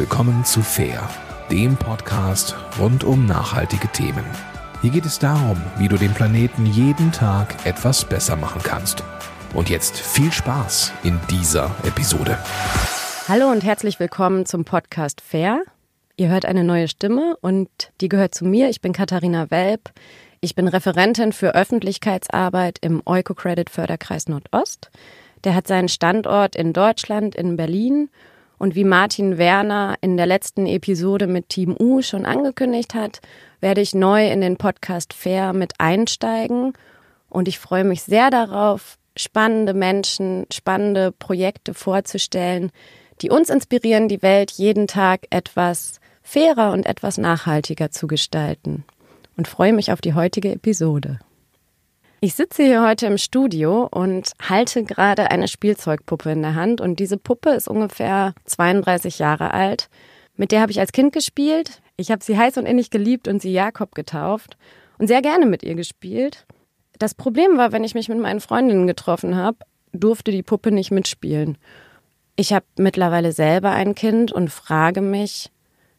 willkommen zu Fair, dem Podcast rund um nachhaltige Themen. Hier geht es darum, wie du den Planeten jeden Tag etwas besser machen kannst. Und jetzt viel Spaß in dieser Episode. Hallo und herzlich willkommen zum Podcast Fair. Ihr hört eine neue Stimme und die gehört zu mir. Ich bin Katharina Welp. Ich bin Referentin für Öffentlichkeitsarbeit im Eukocredit Förderkreis Nordost. Der hat seinen Standort in Deutschland, in Berlin und wie Martin Werner in der letzten Episode mit Team U schon angekündigt hat, werde ich neu in den Podcast Fair mit einsteigen. Und ich freue mich sehr darauf, spannende Menschen, spannende Projekte vorzustellen, die uns inspirieren, die Welt jeden Tag etwas fairer und etwas nachhaltiger zu gestalten. Und freue mich auf die heutige Episode. Ich sitze hier heute im Studio und halte gerade eine Spielzeugpuppe in der Hand. Und diese Puppe ist ungefähr 32 Jahre alt. Mit der habe ich als Kind gespielt. Ich habe sie heiß und innig geliebt und sie Jakob getauft und sehr gerne mit ihr gespielt. Das Problem war, wenn ich mich mit meinen Freundinnen getroffen habe, durfte die Puppe nicht mitspielen. Ich habe mittlerweile selber ein Kind und frage mich,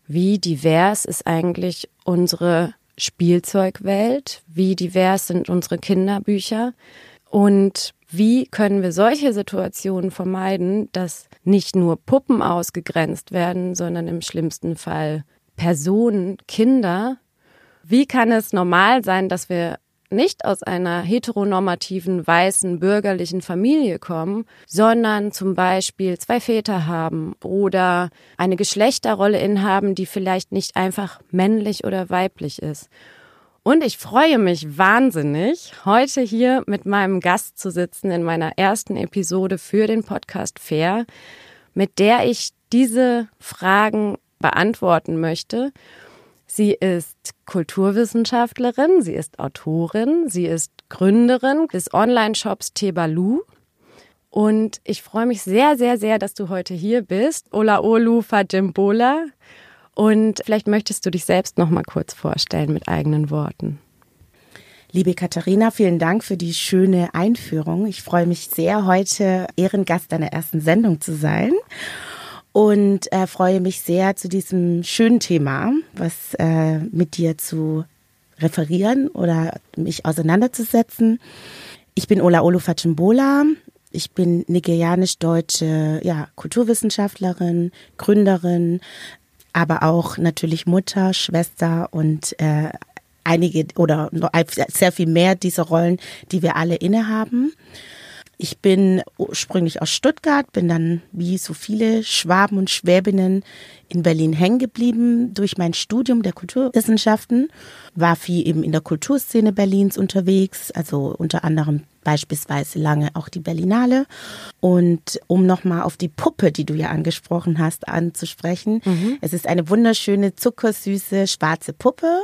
wie divers ist eigentlich unsere Spielzeugwelt, wie divers sind unsere Kinderbücher und wie können wir solche Situationen vermeiden, dass nicht nur Puppen ausgegrenzt werden, sondern im schlimmsten Fall Personen, Kinder. Wie kann es normal sein, dass wir nicht aus einer heteronormativen, weißen, bürgerlichen Familie kommen, sondern zum Beispiel zwei Väter haben oder eine Geschlechterrolle inhaben, die vielleicht nicht einfach männlich oder weiblich ist. Und ich freue mich wahnsinnig, heute hier mit meinem Gast zu sitzen in meiner ersten Episode für den Podcast Fair, mit der ich diese Fragen beantworten möchte Sie ist Kulturwissenschaftlerin, sie ist Autorin, sie ist Gründerin des Online-Shops Tebalu. Und ich freue mich sehr, sehr, sehr, dass du heute hier bist. Ola Olu Fajimbola. Und vielleicht möchtest du dich selbst noch mal kurz vorstellen mit eigenen Worten. Liebe Katharina, vielen Dank für die schöne Einführung. Ich freue mich sehr, heute Ehrengast deiner ersten Sendung zu sein und äh, freue mich sehr zu diesem schönen Thema, was äh, mit dir zu referieren oder mich auseinanderzusetzen. Ich bin Ola Olufacimbola. Ich bin nigerianisch-deutsche ja, Kulturwissenschaftlerin, Gründerin, aber auch natürlich Mutter, Schwester und äh, einige oder sehr viel mehr dieser Rollen, die wir alle innehaben. Ich bin ursprünglich aus Stuttgart, bin dann wie so viele Schwaben und Schwäbinnen in Berlin hängen geblieben durch mein Studium der Kulturwissenschaften, war viel eben in der Kulturszene Berlins unterwegs, also unter anderem beispielsweise lange auch die Berlinale. Und um nochmal auf die Puppe, die du ja angesprochen hast, anzusprechen, mhm. es ist eine wunderschöne, zuckersüße, schwarze Puppe.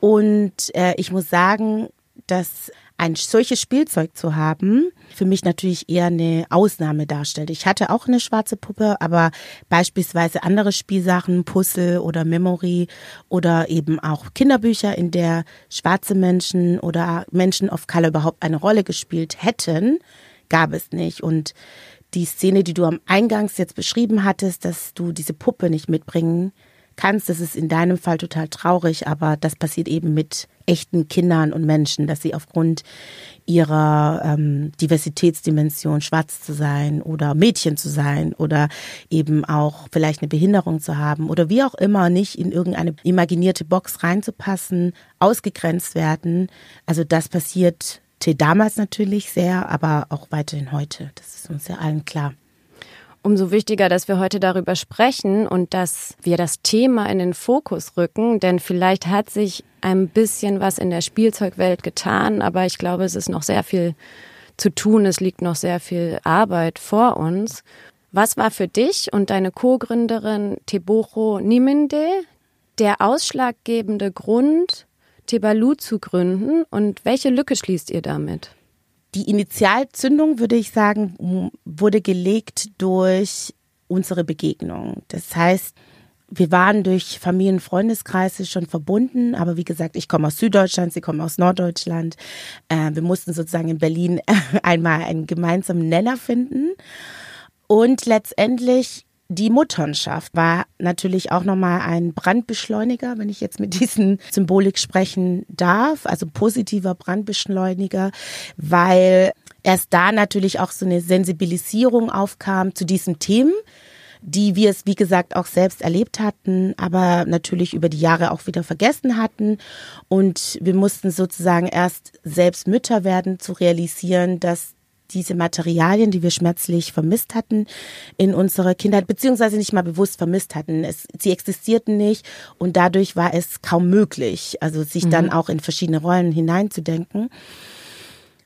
Und äh, ich muss sagen, dass ein solches Spielzeug zu haben, für mich natürlich eher eine Ausnahme darstellt. Ich hatte auch eine schwarze Puppe, aber beispielsweise andere Spielsachen, Puzzle oder Memory oder eben auch Kinderbücher, in der schwarze Menschen oder Menschen of Color überhaupt eine Rolle gespielt hätten, gab es nicht. Und die Szene, die du am Eingangs jetzt beschrieben hattest, dass du diese Puppe nicht mitbringen kannst, das ist in deinem Fall total traurig, aber das passiert eben mit echten Kindern und Menschen, dass sie aufgrund ihrer ähm, Diversitätsdimension schwarz zu sein oder Mädchen zu sein oder eben auch vielleicht eine Behinderung zu haben oder wie auch immer nicht in irgendeine imaginierte Box reinzupassen, ausgegrenzt werden. Also das passiert damals natürlich sehr, aber auch weiterhin heute. Das ist uns ja allen klar umso wichtiger, dass wir heute darüber sprechen und dass wir das Thema in den Fokus rücken, denn vielleicht hat sich ein bisschen was in der Spielzeugwelt getan, aber ich glaube, es ist noch sehr viel zu tun, es liegt noch sehr viel Arbeit vor uns. Was war für dich und deine Co-Gründerin Tebocho Niminde der ausschlaggebende Grund, Tebalu zu gründen und welche Lücke schließt ihr damit? Die Initialzündung, würde ich sagen, wurde gelegt durch unsere Begegnung. Das heißt, wir waren durch Familien- Freundeskreise schon verbunden, aber wie gesagt, ich komme aus Süddeutschland, sie kommen aus Norddeutschland. Äh, wir mussten sozusagen in Berlin einmal einen gemeinsamen Nenner finden. Und letztendlich die Mutternschaft war natürlich auch nochmal ein Brandbeschleuniger, wenn ich jetzt mit diesen Symbolik sprechen darf, also positiver Brandbeschleuniger, weil erst da natürlich auch so eine Sensibilisierung aufkam zu diesen Themen, die wir es, wie gesagt, auch selbst erlebt hatten, aber natürlich über die Jahre auch wieder vergessen hatten. Und wir mussten sozusagen erst selbst Mütter werden, zu realisieren, dass diese Materialien, die wir schmerzlich vermisst hatten in unserer Kindheit, beziehungsweise nicht mal bewusst vermisst hatten. Es, sie existierten nicht und dadurch war es kaum möglich, also sich mhm. dann auch in verschiedene Rollen hineinzudenken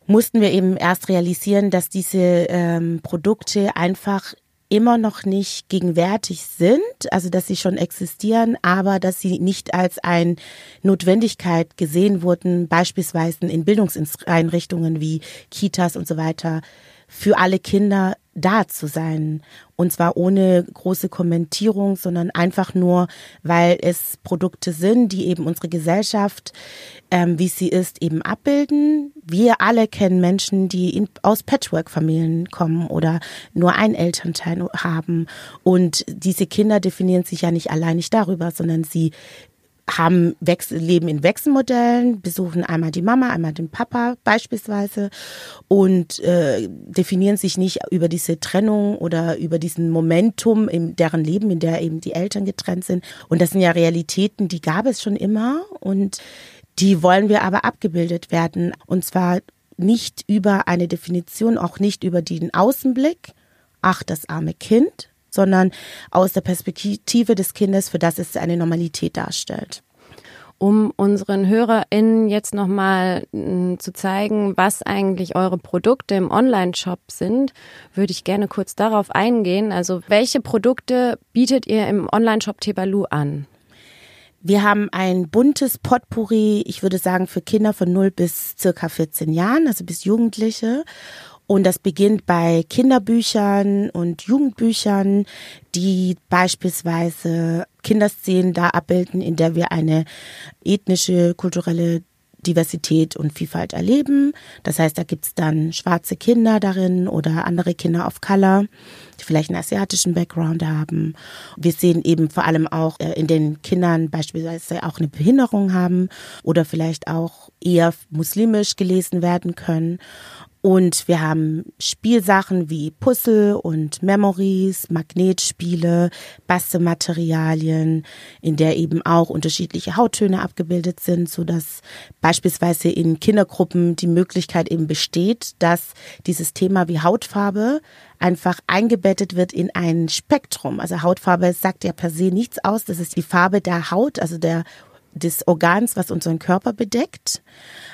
mussten wir eben erst realisieren, dass diese ähm, Produkte einfach immer noch nicht gegenwärtig sind, also dass sie schon existieren, aber dass sie nicht als eine Notwendigkeit gesehen wurden, beispielsweise in Bildungseinrichtungen wie Kitas und so weiter, für alle Kinder da zu sein. Und zwar ohne große Kommentierung, sondern einfach nur, weil es Produkte sind, die eben unsere Gesellschaft, ähm, wie sie ist, eben abbilden. Wir alle kennen Menschen, die in, aus Patchwork-Familien kommen oder nur einen Elternteil haben. Und diese Kinder definieren sich ja nicht allein nicht darüber, sondern sie haben Wechsel, leben in Wechselmodellen, besuchen einmal die Mama, einmal den Papa beispielsweise und äh, definieren sich nicht über diese Trennung oder über diesen Momentum in deren Leben, in der eben die Eltern getrennt sind. Und das sind ja Realitäten, die gab es schon immer und die wollen wir aber abgebildet werden. Und zwar nicht über eine Definition, auch nicht über den Außenblick, ach, das arme Kind, sondern aus der Perspektive des Kindes, für das es eine Normalität darstellt um unseren HörerInnen jetzt nochmal hm, zu zeigen, was eigentlich eure Produkte im Online-Shop sind, würde ich gerne kurz darauf eingehen. Also, welche Produkte bietet ihr im Online-Shop Tebalu an? Wir haben ein buntes Potpourri, ich würde sagen, für Kinder von 0 bis circa 14 Jahren, also bis Jugendliche. Und das beginnt bei Kinderbüchern und Jugendbüchern, die beispielsweise Kinderszenen da abbilden, in der wir eine ethnische, kulturelle Diversität und Vielfalt erleben. Das heißt, da gibt's dann schwarze Kinder darin oder andere Kinder of Color, die vielleicht einen asiatischen Background haben. Wir sehen eben vor allem auch äh, in den Kindern beispielsweise auch eine Behinderung haben oder vielleicht auch eher muslimisch gelesen werden können. Und wir haben Spielsachen wie Puzzle und Memories, Magnetspiele, Bastelmaterialien, in der eben auch unterschiedliche Hauttöne abgebildet sind, so dass beispielsweise in Kindergruppen die Möglichkeit eben besteht, dass dieses Thema wie Hautfarbe einfach eingebettet wird in ein Spektrum. Also Hautfarbe sagt ja per se nichts aus. Das ist die Farbe der Haut, also der des Organs, was unseren Körper bedeckt.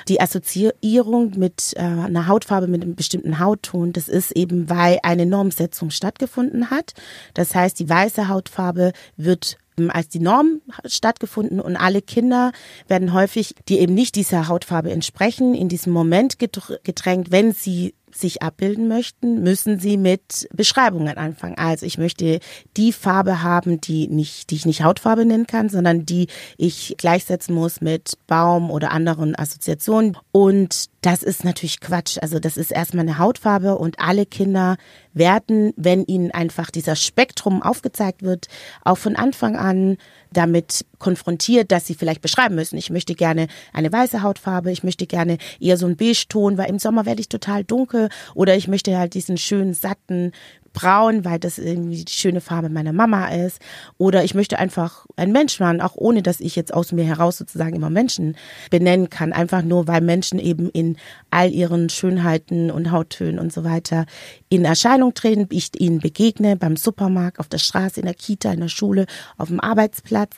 Die Assoziierung mit äh, einer Hautfarbe, mit einem bestimmten Hautton, das ist eben, weil eine Normsetzung stattgefunden hat. Das heißt, die weiße Hautfarbe wird ähm, als die Norm stattgefunden und alle Kinder werden häufig, die eben nicht dieser Hautfarbe entsprechen, in diesem Moment gedrängt, wenn sie sich abbilden möchten, müssen sie mit Beschreibungen anfangen. Also ich möchte die Farbe haben, die nicht, die ich nicht Hautfarbe nennen kann, sondern die ich gleichsetzen muss mit Baum oder anderen Assoziationen. Und das ist natürlich Quatsch. Also das ist erstmal eine Hautfarbe und alle Kinder werden, wenn ihnen einfach dieser Spektrum aufgezeigt wird, auch von Anfang an damit konfrontiert, dass sie vielleicht beschreiben müssen, ich möchte gerne eine weiße Hautfarbe, ich möchte gerne eher so einen Beige-Ton, weil im Sommer werde ich total dunkel oder ich möchte halt diesen schönen, satten, braun, weil das irgendwie die schöne Farbe meiner Mama ist. Oder ich möchte einfach ein Mensch werden, auch ohne dass ich jetzt aus mir heraus sozusagen immer Menschen benennen kann. Einfach nur, weil Menschen eben in all ihren Schönheiten und Hauttönen und so weiter in Erscheinung treten. Ich ihnen begegne beim Supermarkt, auf der Straße, in der Kita, in der Schule, auf dem Arbeitsplatz.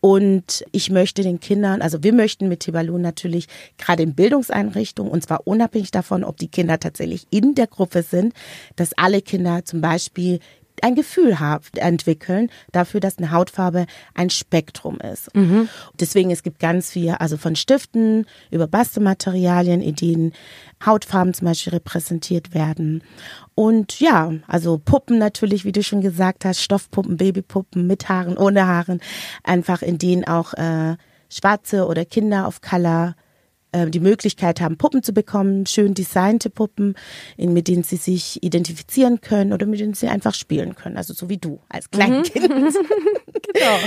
Und ich möchte den Kindern, also wir möchten mit Tibalun natürlich gerade in Bildungseinrichtungen, und zwar unabhängig davon, ob die Kinder tatsächlich in der Gruppe sind, dass alle Kinder zum Beispiel ein Gefühl entwickeln dafür, dass eine Hautfarbe ein Spektrum ist. Mhm. Deswegen, es gibt ganz viel, also von Stiften über Bastelmaterialien, in denen Hautfarben zum Beispiel repräsentiert werden. Und ja, also Puppen natürlich, wie du schon gesagt hast, Stoffpuppen, Babypuppen mit Haaren, ohne Haaren, einfach in denen auch äh, Schwarze oder Kinder auf Color äh, die Möglichkeit haben, Puppen zu bekommen, schön designte Puppen, in, mit denen sie sich identifizieren können oder mit denen sie einfach spielen können. Also so wie du als Kleinkind. Mhm. genau.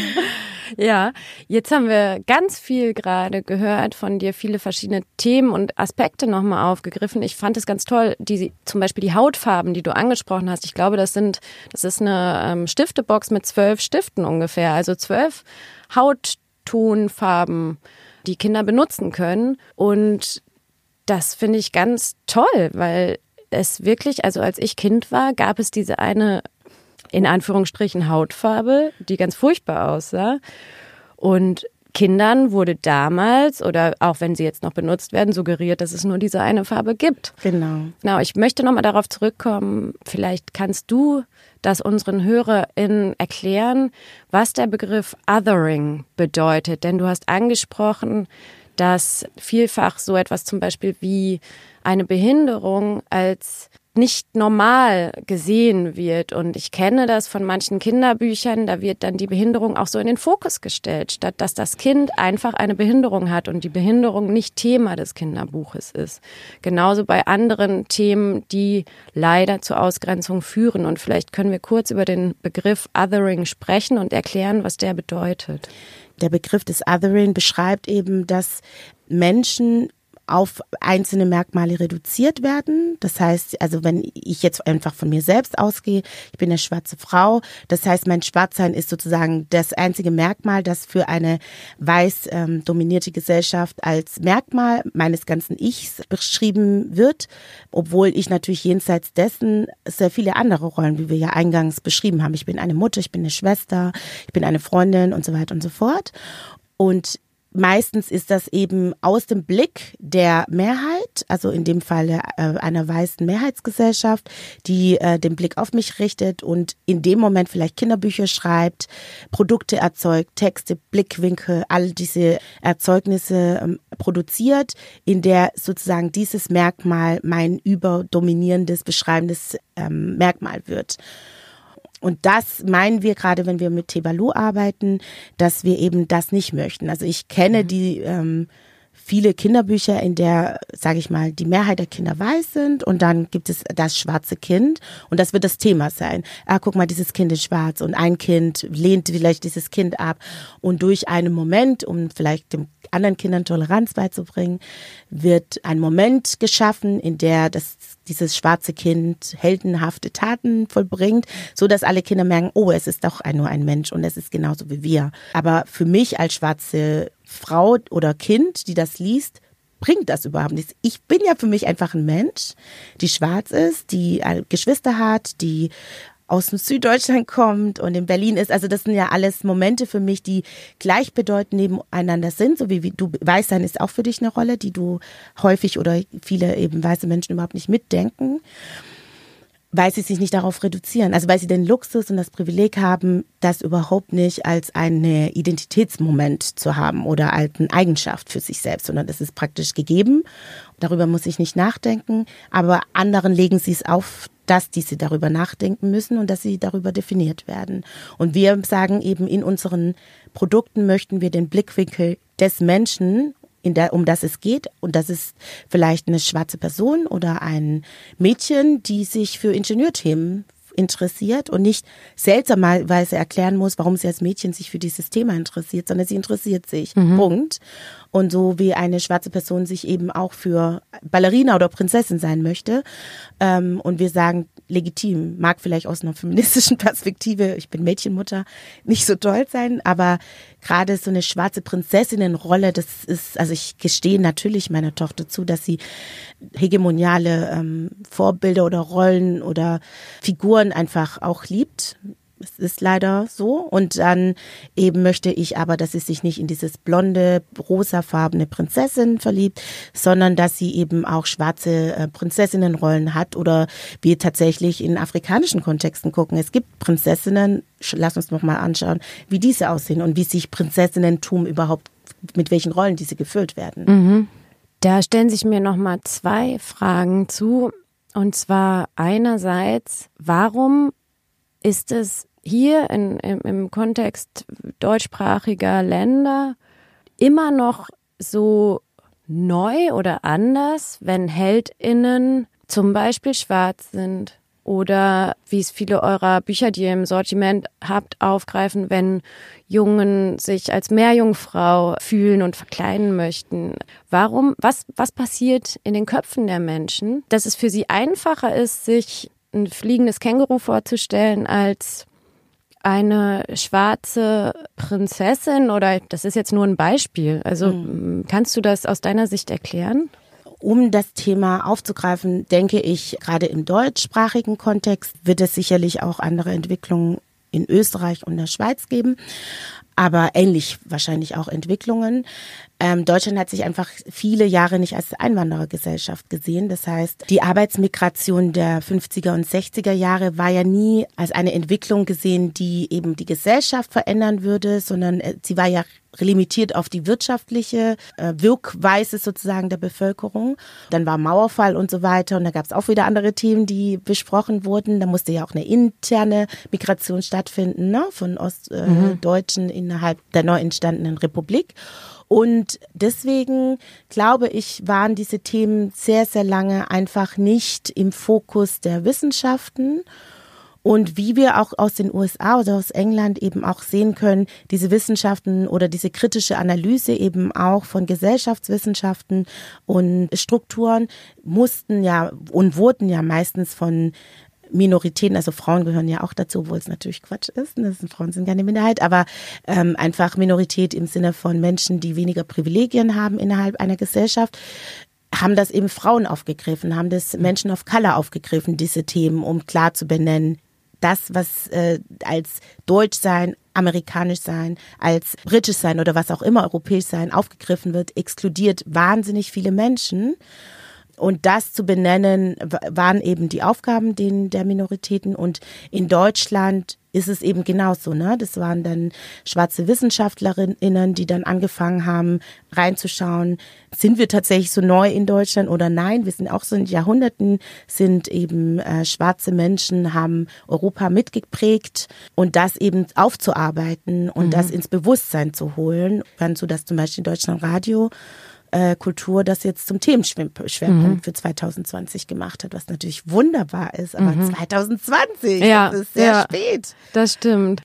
Ja, jetzt haben wir ganz viel gerade gehört von dir, viele verschiedene Themen und Aspekte nochmal aufgegriffen. Ich fand es ganz toll, die, zum Beispiel die Hautfarben, die du angesprochen hast. Ich glaube, das sind, das ist eine ähm, Stiftebox mit zwölf Stiften ungefähr, also zwölf Hauttonfarben die Kinder benutzen können. Und das finde ich ganz toll, weil es wirklich, also als ich Kind war, gab es diese eine, in Anführungsstrichen, Hautfarbe, die ganz furchtbar aussah. Und Kindern wurde damals oder auch wenn sie jetzt noch benutzt werden, suggeriert, dass es nur diese eine Farbe gibt. Genau. Genau, ich möchte nochmal darauf zurückkommen. Vielleicht kannst du das unseren HörerInnen erklären, was der Begriff Othering bedeutet. Denn du hast angesprochen, dass vielfach so etwas zum Beispiel wie eine Behinderung als nicht normal gesehen wird. Und ich kenne das von manchen Kinderbüchern, da wird dann die Behinderung auch so in den Fokus gestellt, statt dass das Kind einfach eine Behinderung hat und die Behinderung nicht Thema des Kinderbuches ist. Genauso bei anderen Themen, die leider zur Ausgrenzung führen. Und vielleicht können wir kurz über den Begriff Othering sprechen und erklären, was der bedeutet. Der Begriff des Othering beschreibt eben, dass Menschen auf einzelne Merkmale reduziert werden. Das heißt, also wenn ich jetzt einfach von mir selbst ausgehe, ich bin eine schwarze Frau, das heißt, mein Schwarzsein ist sozusagen das einzige Merkmal, das für eine weiß ähm, dominierte Gesellschaft als Merkmal meines ganzen Ichs beschrieben wird, obwohl ich natürlich jenseits dessen sehr viele andere Rollen, wie wir ja eingangs beschrieben haben. Ich bin eine Mutter, ich bin eine Schwester, ich bin eine Freundin und so weiter und so fort. Und Meistens ist das eben aus dem Blick der Mehrheit, also in dem Falle äh, einer weißen Mehrheitsgesellschaft, die äh, den Blick auf mich richtet und in dem Moment vielleicht Kinderbücher schreibt, Produkte erzeugt, Texte, Blickwinkel, all diese Erzeugnisse ähm, produziert, in der sozusagen dieses Merkmal mein überdominierendes, beschreibendes ähm, Merkmal wird. Und das meinen wir gerade, wenn wir mit Tebalu arbeiten, dass wir eben das nicht möchten. Also ich kenne mhm. die ähm, viele Kinderbücher, in der, sage ich mal, die Mehrheit der Kinder weiß sind und dann gibt es das schwarze Kind und das wird das Thema sein. Ah, guck mal, dieses Kind ist schwarz und ein Kind lehnt vielleicht dieses Kind ab und durch einen Moment, um vielleicht dem anderen Kindern Toleranz beizubringen, wird ein Moment geschaffen, in der das dieses schwarze Kind heldenhafte Taten vollbringt, so dass alle Kinder merken, oh, es ist doch nur ein Mensch und es ist genauso wie wir. Aber für mich als schwarze Frau oder Kind, die das liest, bringt das überhaupt nichts. Ich bin ja für mich einfach ein Mensch, die schwarz ist, die Geschwister hat, die aus dem Süddeutschland kommt und in Berlin ist. Also das sind ja alles Momente für mich, die gleichbedeutend nebeneinander sind. So wie, wie du weißt, dann ist auch für dich eine Rolle, die du häufig oder viele eben weiße Menschen überhaupt nicht mitdenken weil sie sich nicht darauf reduzieren. Also weil sie den Luxus und das Privileg haben, das überhaupt nicht als einen Identitätsmoment zu haben oder als eine Eigenschaft für sich selbst, sondern es ist praktisch gegeben. Darüber muss ich nicht nachdenken. Aber anderen legen sie es auf, dass diese darüber nachdenken müssen und dass sie darüber definiert werden. Und wir sagen eben, in unseren Produkten möchten wir den Blickwinkel des Menschen der, um das es geht. Und das ist vielleicht eine schwarze Person oder ein Mädchen, die sich für Ingenieurthemen interessiert und nicht seltsamerweise erklären muss, warum sie als Mädchen sich für dieses Thema interessiert, sondern sie interessiert sich. Mhm. Punkt. Und so wie eine schwarze Person sich eben auch für Ballerina oder Prinzessin sein möchte. Ähm, und wir sagen, legitim, mag vielleicht aus einer feministischen Perspektive, ich bin Mädchenmutter, nicht so toll sein, aber gerade so eine schwarze Prinzessinnenrolle, das ist, also ich gestehe natürlich meiner Tochter zu, dass sie hegemoniale ähm, Vorbilder oder Rollen oder Figuren einfach auch liebt es ist leider so. Und dann eben möchte ich aber, dass sie sich nicht in dieses blonde, rosafarbene Prinzessin verliebt, sondern dass sie eben auch schwarze äh, Prinzessinnenrollen hat oder wir tatsächlich in afrikanischen Kontexten gucken. Es gibt Prinzessinnen, lass uns noch mal anschauen, wie diese aussehen und wie sich Prinzessinnentum überhaupt, mit welchen Rollen diese gefüllt werden. Mhm. Da stellen sich mir noch mal zwei Fragen zu. Und zwar einerseits, warum ist es hier in, im, im Kontext deutschsprachiger Länder immer noch so neu oder anders, wenn HeldInnen zum Beispiel schwarz sind? Oder wie es viele eurer Bücher, die ihr im Sortiment habt, aufgreifen, wenn Jungen sich als Meerjungfrau fühlen und verkleiden möchten. Warum, was, was passiert in den Köpfen der Menschen, dass es für sie einfacher ist, sich ein fliegendes Känguru vorzustellen als eine schwarze Prinzessin oder das ist jetzt nur ein Beispiel. Also mhm. kannst du das aus deiner Sicht erklären? Um das Thema aufzugreifen, denke ich, gerade im deutschsprachigen Kontext wird es sicherlich auch andere Entwicklungen in Österreich und der Schweiz geben, aber ähnlich wahrscheinlich auch Entwicklungen. Ähm, Deutschland hat sich einfach viele Jahre nicht als Einwanderergesellschaft gesehen. Das heißt, die Arbeitsmigration der 50er und 60er Jahre war ja nie als eine Entwicklung gesehen, die eben die Gesellschaft verändern würde, sondern äh, sie war ja limitiert auf die wirtschaftliche äh, Wirkweise sozusagen der Bevölkerung. Dann war Mauerfall und so weiter und da gab es auch wieder andere Themen, die besprochen wurden. Da musste ja auch eine interne Migration stattfinden ne, von Ostdeutschen äh, mhm. innerhalb der neu entstandenen Republik. Und deswegen glaube ich, waren diese Themen sehr, sehr lange einfach nicht im Fokus der Wissenschaften. Und wie wir auch aus den USA oder aus England eben auch sehen können, diese Wissenschaften oder diese kritische Analyse eben auch von Gesellschaftswissenschaften und Strukturen mussten ja und wurden ja meistens von Minoritäten, also Frauen gehören ja auch dazu, obwohl es natürlich Quatsch ist. Ne? Frauen sind keine Minderheit, aber ähm, einfach Minorität im Sinne von Menschen, die weniger Privilegien haben innerhalb einer Gesellschaft haben das eben Frauen aufgegriffen, haben das Menschen of Color aufgegriffen, diese Themen, um klar zu benennen, das, was äh, als Deutsch sein, amerikanisch sein, als britisch sein oder was auch immer europäisch sein aufgegriffen wird, exkludiert wahnsinnig viele Menschen. Und das zu benennen, waren eben die Aufgaben der Minoritäten. Und in Deutschland ist es eben genauso. Ne? Das waren dann schwarze Wissenschaftlerinnen, die dann angefangen haben, reinzuschauen, sind wir tatsächlich so neu in Deutschland oder nein? Wir sind auch so in Jahrhunderten, sind eben äh, schwarze Menschen, haben Europa mitgeprägt und das eben aufzuarbeiten und mhm. das ins Bewusstsein zu holen. Dann so, dass zum Beispiel in Deutschland Radio äh, Kultur das jetzt zum Themenschwerpunkt mhm. für 2020 gemacht hat, was natürlich wunderbar ist. Aber mhm. 2020, ja, das ist sehr ja, spät. Das stimmt.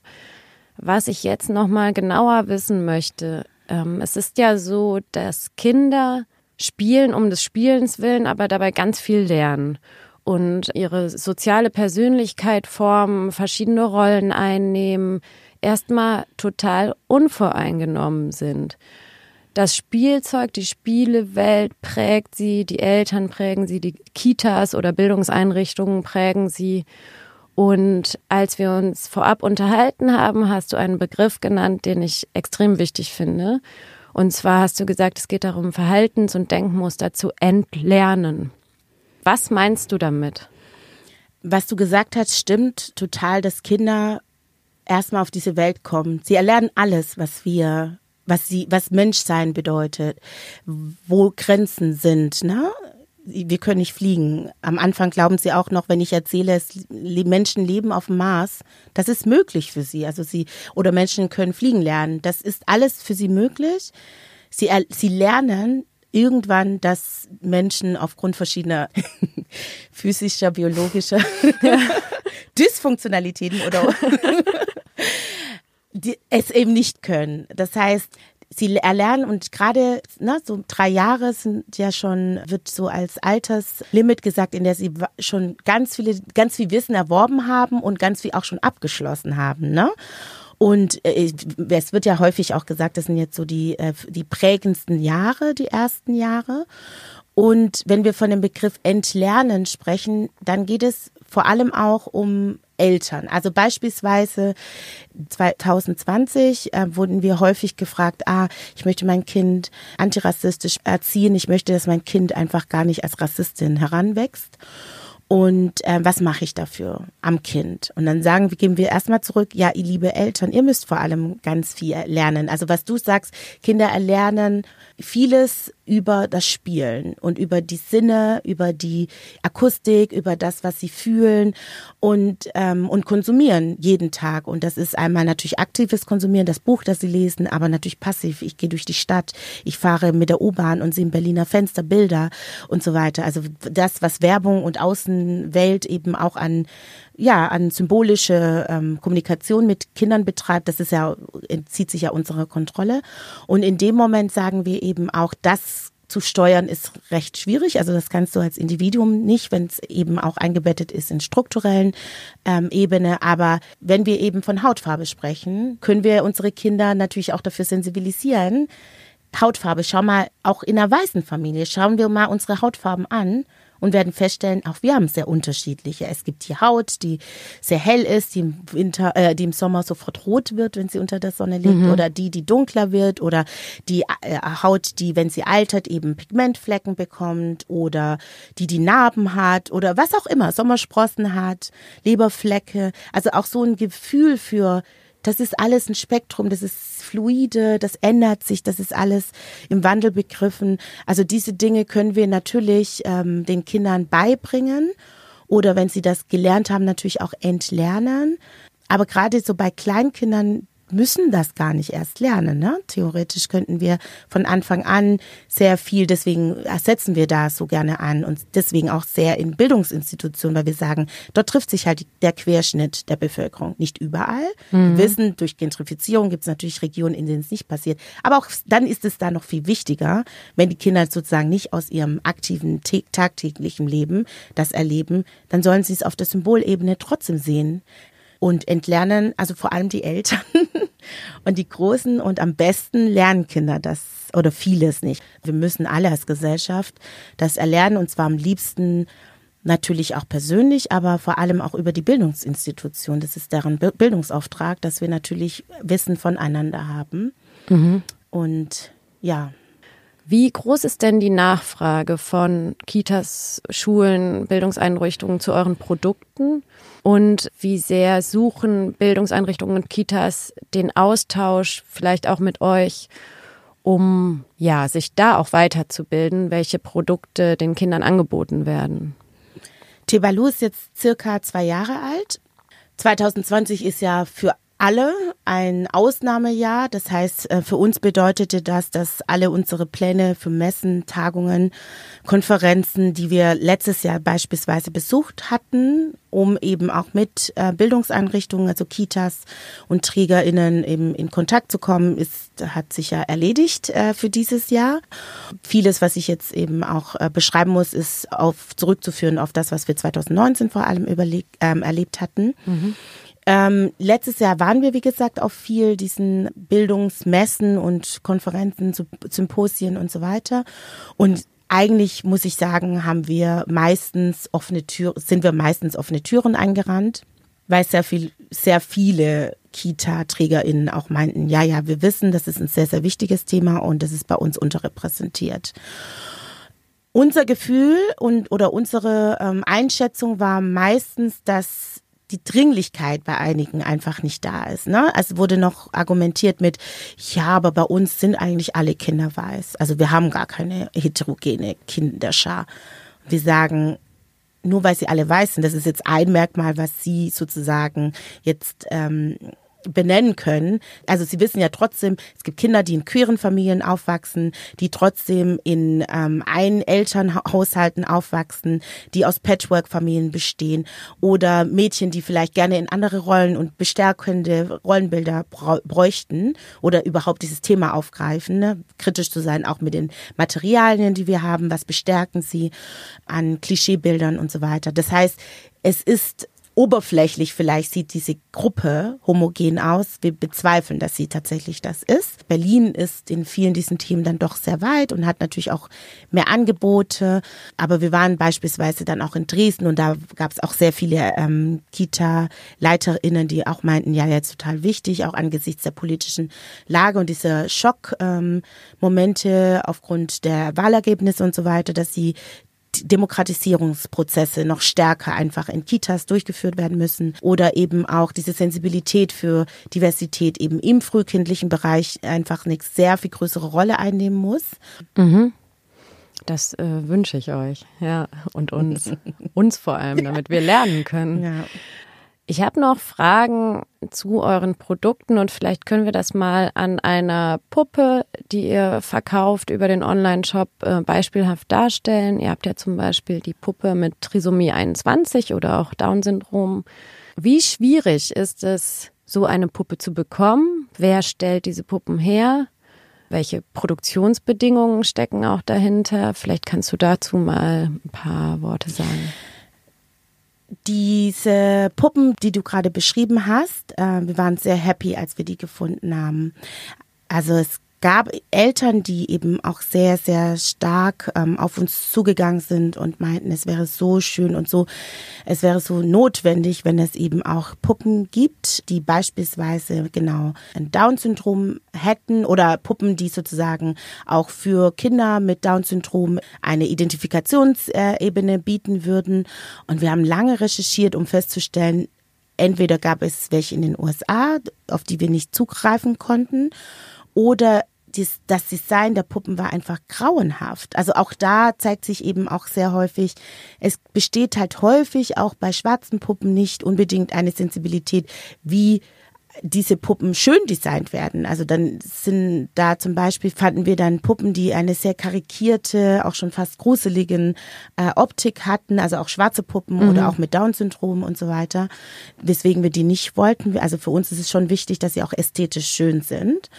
Was ich jetzt noch mal genauer wissen möchte, ähm, es ist ja so, dass Kinder spielen um des Spielens willen, aber dabei ganz viel lernen und ihre soziale Persönlichkeit formen, verschiedene Rollen einnehmen, erstmal total unvoreingenommen sind das Spielzeug, die Spielewelt prägt sie, die Eltern prägen sie, die Kitas oder Bildungseinrichtungen prägen sie. Und als wir uns vorab unterhalten haben, hast du einen Begriff genannt, den ich extrem wichtig finde. Und zwar hast du gesagt, es geht darum, Verhaltens- und Denkmuster zu entlernen. Was meinst du damit? Was du gesagt hast, stimmt total, dass Kinder erstmal auf diese Welt kommen. Sie erlernen alles, was wir was sie, was Menschsein bedeutet, wo Grenzen sind, ne? Wir können nicht fliegen. Am Anfang glauben sie auch noch, wenn ich erzähle, es, Menschen leben auf dem Mars, das ist möglich für sie. Also sie, oder Menschen können fliegen lernen. Das ist alles für sie möglich. Sie, sie lernen irgendwann, dass Menschen aufgrund verschiedener physischer, biologischer Dysfunktionalitäten oder die es eben nicht können. Das heißt, sie erlernen und gerade ne, so drei Jahre sind ja schon wird so als Alterslimit gesagt, in der sie schon ganz viele ganz viel Wissen erworben haben und ganz viel auch schon abgeschlossen haben, ne? Und äh, es wird ja häufig auch gesagt, das sind jetzt so die äh, die prägendsten Jahre, die ersten Jahre. Und wenn wir von dem Begriff Entlernen sprechen, dann geht es vor allem auch um Eltern. Also beispielsweise 2020 äh, wurden wir häufig gefragt, ah, ich möchte mein Kind antirassistisch erziehen, ich möchte, dass mein Kind einfach gar nicht als Rassistin heranwächst. Und äh, was mache ich dafür am Kind? Und dann sagen wir, gehen wir erstmal zurück, ja, ihr liebe Eltern, ihr müsst vor allem ganz viel lernen. Also was du sagst, Kinder erlernen vieles über das Spielen und über die Sinne, über die Akustik, über das, was sie fühlen und, ähm, und konsumieren jeden Tag. Und das ist einmal natürlich aktives Konsumieren, das Buch, das sie lesen, aber natürlich passiv. Ich gehe durch die Stadt, ich fahre mit der U-Bahn und sehe im Berliner Fenster Bilder und so weiter. Also das, was Werbung und Außenwelt eben auch an ja, an symbolische ähm, Kommunikation mit Kindern betreibt, das ist ja, entzieht sich ja unserer Kontrolle. Und in dem Moment sagen wir eben auch, das zu steuern ist recht schwierig. Also das kannst du als Individuum nicht, wenn es eben auch eingebettet ist in strukturellen ähm, Ebene. Aber wenn wir eben von Hautfarbe sprechen, können wir unsere Kinder natürlich auch dafür sensibilisieren. Hautfarbe, schau mal, auch in einer weißen Familie, schauen wir mal unsere Hautfarben an und werden feststellen, auch wir haben sehr unterschiedliche. Es gibt die Haut, die sehr hell ist, die im Winter, äh, die im Sommer sofort rot wird, wenn sie unter der Sonne liegt, mhm. oder die, die dunkler wird, oder die äh, Haut, die, wenn sie altert, eben Pigmentflecken bekommt, oder die, die Narben hat, oder was auch immer, Sommersprossen hat, Leberflecke. Also auch so ein Gefühl für das ist alles ein Spektrum, das ist fluide, das ändert sich, das ist alles im Wandel begriffen. Also diese Dinge können wir natürlich ähm, den Kindern beibringen oder wenn sie das gelernt haben, natürlich auch entlernen. Aber gerade so bei Kleinkindern müssen das gar nicht erst lernen. Ne? Theoretisch könnten wir von Anfang an sehr viel, deswegen setzen wir da so gerne an und deswegen auch sehr in Bildungsinstitutionen, weil wir sagen, dort trifft sich halt der Querschnitt der Bevölkerung. Nicht überall. Mhm. Wir wissen, durch Gentrifizierung gibt es natürlich Regionen, in denen es nicht passiert. Aber auch dann ist es da noch viel wichtiger, wenn die Kinder sozusagen nicht aus ihrem aktiven, tagtäglichen Leben das erleben, dann sollen sie es auf der Symbolebene trotzdem sehen und entlernen, also vor allem die Eltern und die Großen und am besten lernen Kinder das oder vieles nicht. Wir müssen alle als Gesellschaft das erlernen und zwar am liebsten natürlich auch persönlich, aber vor allem auch über die Bildungsinstitution. Das ist deren Bildungsauftrag, dass wir natürlich Wissen voneinander haben. Mhm. Und ja. Wie groß ist denn die Nachfrage von Kitas, Schulen, Bildungseinrichtungen zu euren Produkten? Und wie sehr suchen Bildungseinrichtungen und Kitas den Austausch vielleicht auch mit euch, um ja, sich da auch weiterzubilden, welche Produkte den Kindern angeboten werden? Tebalu ist jetzt circa zwei Jahre alt. 2020 ist ja für alle ein Ausnahmejahr. Das heißt, äh, für uns bedeutete das, dass alle unsere Pläne für Messen, Tagungen, Konferenzen, die wir letztes Jahr beispielsweise besucht hatten, um eben auch mit äh, Bildungseinrichtungen, also Kitas und TrägerInnen eben in Kontakt zu kommen, ist, hat sich ja erledigt äh, für dieses Jahr. Vieles, was ich jetzt eben auch beschreiben muss, ist auf, zurückzuführen auf das, was wir 2019 vor allem überleg, ähm, erlebt hatten. Mhm. Ähm, letztes Jahr waren wir, wie gesagt, auf viel diesen Bildungsmessen und Konferenzen, Symposien und so weiter. Und eigentlich muss ich sagen, haben wir meistens offene Türen, sind wir meistens offene Türen eingerannt, weil sehr viel, sehr viele Kita-TrägerInnen auch meinten, ja, ja, wir wissen, das ist ein sehr, sehr wichtiges Thema und das ist bei uns unterrepräsentiert. Unser Gefühl und oder unsere ähm, Einschätzung war meistens, dass die Dringlichkeit bei einigen einfach nicht da ist. Ne? Es wurde noch argumentiert mit, ja, aber bei uns sind eigentlich alle Kinder weiß. Also wir haben gar keine heterogene Kinderschar. Wir sagen, nur weil sie alle weiß sind, das ist jetzt ein Merkmal, was sie sozusagen jetzt ähm, benennen können. Also sie wissen ja trotzdem, es gibt Kinder, die in queeren Familien aufwachsen, die trotzdem in ähm, Ein-Elternhaushalten aufwachsen, die aus Patchwork-Familien bestehen oder Mädchen, die vielleicht gerne in andere Rollen und bestärkende Rollenbilder bräuchten oder überhaupt dieses Thema aufgreifen, ne? kritisch zu sein, auch mit den Materialien, die wir haben, was bestärken sie an Klischeebildern und so weiter. Das heißt, es ist oberflächlich vielleicht sieht diese Gruppe homogen aus. Wir bezweifeln, dass sie tatsächlich das ist. Berlin ist in vielen diesen Themen dann doch sehr weit und hat natürlich auch mehr Angebote. Aber wir waren beispielsweise dann auch in Dresden und da gab es auch sehr viele ähm, Kita-LeiterInnen, die auch meinten, ja, jetzt total wichtig, auch angesichts der politischen Lage und dieser Schockmomente ähm, aufgrund der Wahlergebnisse und so weiter, dass sie Demokratisierungsprozesse noch stärker einfach in Kitas durchgeführt werden müssen oder eben auch diese Sensibilität für Diversität eben im frühkindlichen Bereich einfach eine sehr viel größere Rolle einnehmen muss. Mhm. Das äh, wünsche ich euch, ja, und uns, uns vor allem, damit wir lernen können. Ja. Ich habe noch Fragen zu euren Produkten und vielleicht können wir das mal an einer Puppe, die ihr verkauft über den Online-Shop, äh, beispielhaft darstellen. Ihr habt ja zum Beispiel die Puppe mit Trisomie 21 oder auch Down-Syndrom. Wie schwierig ist es, so eine Puppe zu bekommen? Wer stellt diese Puppen her? Welche Produktionsbedingungen stecken auch dahinter? Vielleicht kannst du dazu mal ein paar Worte sagen diese Puppen, die du gerade beschrieben hast, äh, wir waren sehr happy, als wir die gefunden haben. Also es gab Eltern, die eben auch sehr, sehr stark ähm, auf uns zugegangen sind und meinten, es wäre so schön und so, es wäre so notwendig, wenn es eben auch Puppen gibt, die beispielsweise genau ein Down-Syndrom hätten oder Puppen, die sozusagen auch für Kinder mit Down-Syndrom eine Identifikationsebene bieten würden. Und wir haben lange recherchiert, um festzustellen, entweder gab es welche in den USA, auf die wir nicht zugreifen konnten, oder dies, das Design der Puppen war einfach grauenhaft. Also auch da zeigt sich eben auch sehr häufig, es besteht halt häufig auch bei schwarzen Puppen nicht unbedingt eine Sensibilität, wie diese Puppen schön designt werden. Also dann sind da zum Beispiel fanden wir dann Puppen, die eine sehr karikierte, auch schon fast gruseligen äh, Optik hatten, also auch schwarze Puppen mhm. oder auch mit Down-Syndrom und so weiter, weswegen wir die nicht wollten. Also für uns ist es schon wichtig, dass sie auch ästhetisch schön sind.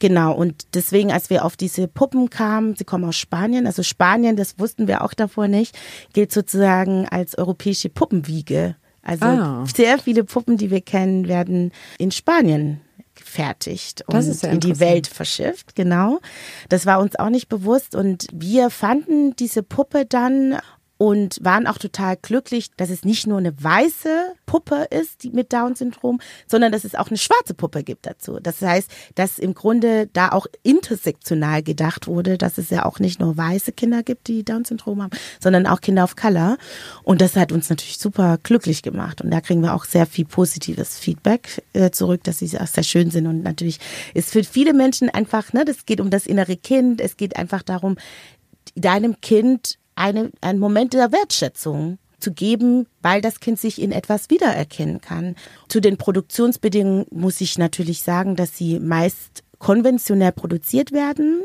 Genau, und deswegen, als wir auf diese Puppen kamen, sie kommen aus Spanien, also Spanien, das wussten wir auch davor nicht, gilt sozusagen als europäische Puppenwiege. Also ah. sehr viele Puppen, die wir kennen, werden in Spanien gefertigt und ja in die Welt verschifft, genau. Das war uns auch nicht bewusst und wir fanden diese Puppe dann und waren auch total glücklich, dass es nicht nur eine weiße Puppe ist, die mit Down-Syndrom, sondern dass es auch eine schwarze Puppe gibt dazu. Das heißt, dass im Grunde da auch intersektional gedacht wurde, dass es ja auch nicht nur weiße Kinder gibt, die Down-Syndrom haben, sondern auch Kinder of Color. Und das hat uns natürlich super glücklich gemacht. Und da kriegen wir auch sehr viel positives Feedback äh, zurück, dass sie auch sehr schön sind. Und natürlich ist für viele Menschen einfach, ne, das geht um das innere Kind. Es geht einfach darum, deinem Kind eine, einen Moment der Wertschätzung zu geben, weil das Kind sich in etwas wiedererkennen kann. Zu den Produktionsbedingungen muss ich natürlich sagen, dass sie meist konventionell produziert werden.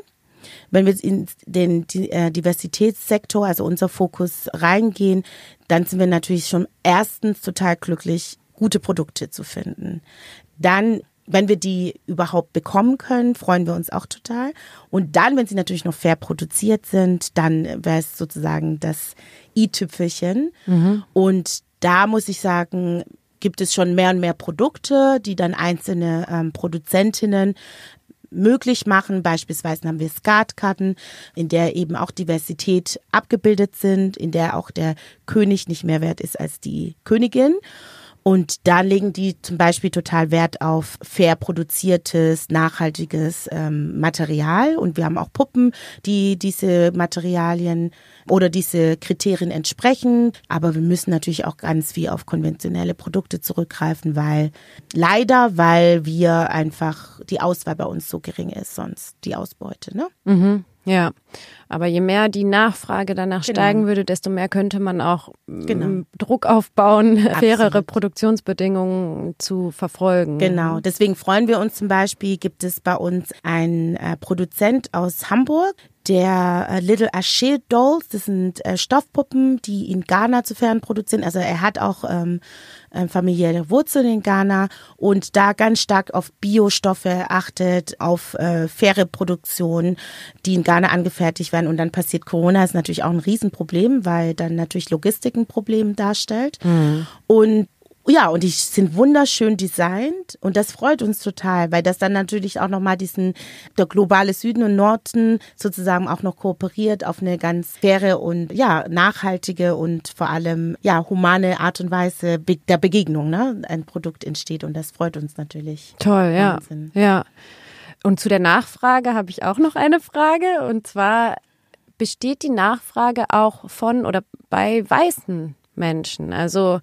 Wenn wir in den äh, Diversitätssektor, also unser Fokus reingehen, dann sind wir natürlich schon erstens total glücklich, gute Produkte zu finden. Dann wenn wir die überhaupt bekommen können, freuen wir uns auch total. Und dann, wenn sie natürlich noch fair produziert sind, dann wäre es sozusagen das i-Tüpfelchen. Mhm. Und da muss ich sagen, gibt es schon mehr und mehr Produkte, die dann einzelne ähm, Produzentinnen möglich machen. Beispielsweise haben wir Skatkarten, in der eben auch Diversität abgebildet sind, in der auch der König nicht mehr wert ist als die Königin. Und da legen die zum Beispiel total Wert auf fair produziertes, nachhaltiges ähm, Material. Und wir haben auch Puppen, die diese Materialien oder diese Kriterien entsprechen. Aber wir müssen natürlich auch ganz viel auf konventionelle Produkte zurückgreifen, weil leider, weil wir einfach die Auswahl bei uns so gering ist, sonst die Ausbeute. Ne? Mhm. Ja, aber je mehr die Nachfrage danach genau. steigen würde, desto mehr könnte man auch genau. Mm, Druck aufbauen, Absolut. fairere Produktionsbedingungen zu verfolgen. Genau, deswegen freuen wir uns zum Beispiel, gibt es bei uns einen äh, Produzent aus Hamburg, der äh, Little Achille Dolls, das sind äh, Stoffpuppen, die in Ghana zu fern produzieren. Also er hat auch ähm, äh, familiäre Wurzeln in Ghana und da ganz stark auf Biostoffe achtet, auf äh, faire Produktion, die in Ghana angefertigt werden. Und dann passiert Corona, ist natürlich auch ein Riesenproblem, weil dann natürlich Logistik ein Problem darstellt. Mhm. Und ja, und die sind wunderschön designt und das freut uns total, weil das dann natürlich auch nochmal diesen, der globale Süden und Norden sozusagen auch noch kooperiert auf eine ganz faire und ja, nachhaltige und vor allem ja, humane Art und Weise der Begegnung, ne, ein Produkt entsteht und das freut uns natürlich. Toll, ja. Ja. Und zu der Nachfrage habe ich auch noch eine Frage und zwar besteht die Nachfrage auch von oder bei weißen Menschen? Also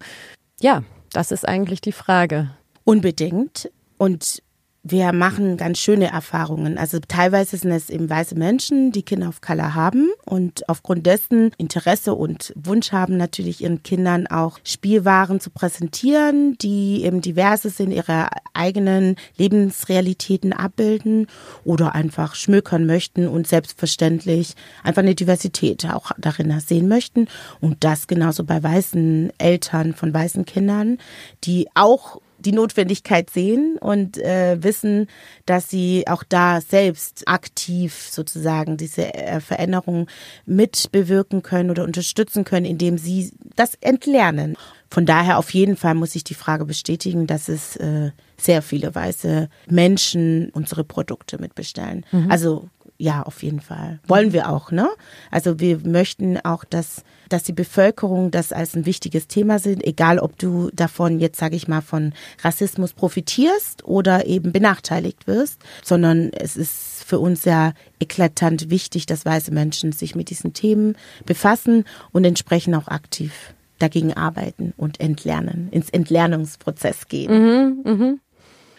ja, das ist eigentlich die Frage. Unbedingt. Und wir machen ganz schöne Erfahrungen. Also teilweise sind es eben weiße Menschen, die Kinder of Color haben und aufgrund dessen Interesse und Wunsch haben, natürlich ihren Kindern auch Spielwaren zu präsentieren, die eben diverse sind, ihre eigenen Lebensrealitäten abbilden oder einfach schmökern möchten und selbstverständlich einfach eine Diversität auch darin sehen möchten. Und das genauso bei weißen Eltern von weißen Kindern, die auch die Notwendigkeit sehen und äh, wissen, dass sie auch da selbst aktiv sozusagen diese äh, Veränderung mitbewirken können oder unterstützen können, indem sie das entlernen. Von daher auf jeden Fall muss ich die Frage bestätigen, dass es äh, sehr viele weiße Menschen unsere Produkte mitbestellen. Mhm. Also ja, auf jeden Fall. Wollen wir auch, ne? Also wir möchten auch, dass, dass die Bevölkerung das als ein wichtiges Thema sieht, egal ob du davon jetzt, sage ich mal, von Rassismus profitierst oder eben benachteiligt wirst, sondern es ist für uns ja eklatant wichtig, dass weiße Menschen sich mit diesen Themen befassen und entsprechend auch aktiv dagegen arbeiten und entlernen, ins Entlernungsprozess gehen. Mhm, mh.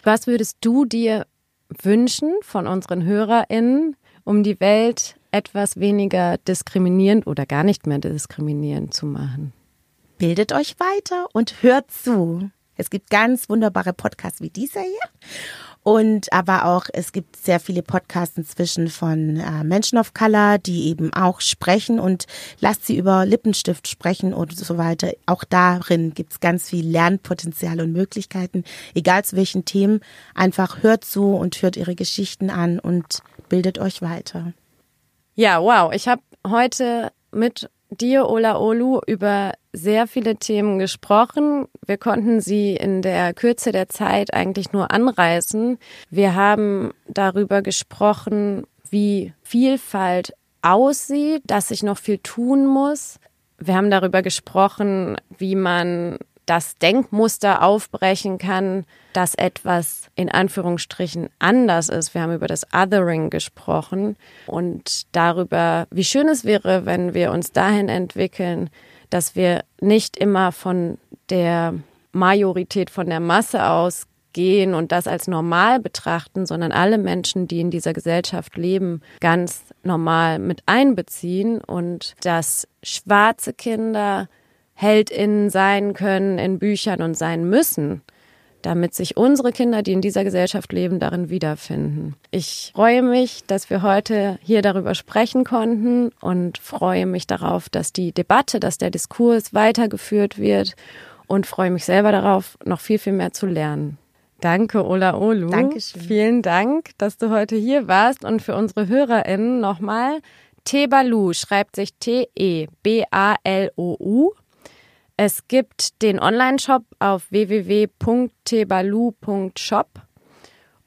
Was würdest du dir wünschen von unseren HörerInnen, um die Welt etwas weniger diskriminierend oder gar nicht mehr diskriminierend zu machen. Bildet euch weiter und hört zu. Es gibt ganz wunderbare Podcasts wie dieser hier. Und aber auch, es gibt sehr viele Podcasts inzwischen von äh, Menschen of Color, die eben auch sprechen und lasst sie über Lippenstift sprechen und so weiter. Auch darin gibt's ganz viel Lernpotenzial und Möglichkeiten, egal zu welchen Themen. Einfach hört zu und hört ihre Geschichten an und bildet euch weiter. Ja, wow. Ich habe heute mit dir, Ola Olu, über sehr viele Themen gesprochen. Wir konnten sie in der Kürze der Zeit eigentlich nur anreißen. Wir haben darüber gesprochen, wie Vielfalt aussieht, dass sich noch viel tun muss. Wir haben darüber gesprochen, wie man das Denkmuster aufbrechen kann, dass etwas in Anführungsstrichen anders ist. Wir haben über das Othering gesprochen und darüber, wie schön es wäre, wenn wir uns dahin entwickeln, dass wir nicht immer von der Majorität, von der Masse ausgehen und das als normal betrachten, sondern alle Menschen, die in dieser Gesellschaft leben, ganz normal mit einbeziehen und dass schwarze Kinder HeldInnen sein können in Büchern und sein müssen, damit sich unsere Kinder, die in dieser Gesellschaft leben, darin wiederfinden. Ich freue mich, dass wir heute hier darüber sprechen konnten und freue mich darauf, dass die Debatte, dass der Diskurs weitergeführt wird und freue mich selber darauf, noch viel, viel mehr zu lernen. Danke, Ola Olu. Dankeschön. Vielen Dank, dass du heute hier warst und für unsere HörerInnen nochmal. Tebalu schreibt sich T-E-B-A-L-O-U es gibt den Online-Shop auf www.tebalu.shop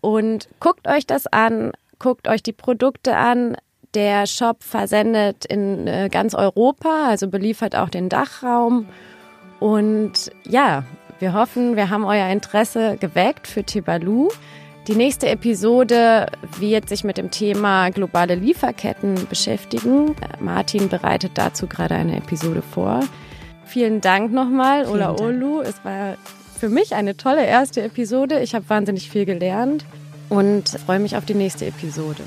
und guckt euch das an, guckt euch die Produkte an. Der Shop versendet in äh, ganz Europa, also beliefert auch den Dachraum. Und ja, wir hoffen, wir haben euer Interesse geweckt für Tebalu. Die nächste Episode wird sich mit dem Thema globale Lieferketten beschäftigen. Martin bereitet dazu gerade eine Episode vor. Vielen Dank nochmal, Ola Olu. Es war für mich eine tolle erste Episode. Ich habe wahnsinnig viel gelernt und freue mich auf die nächste Episode.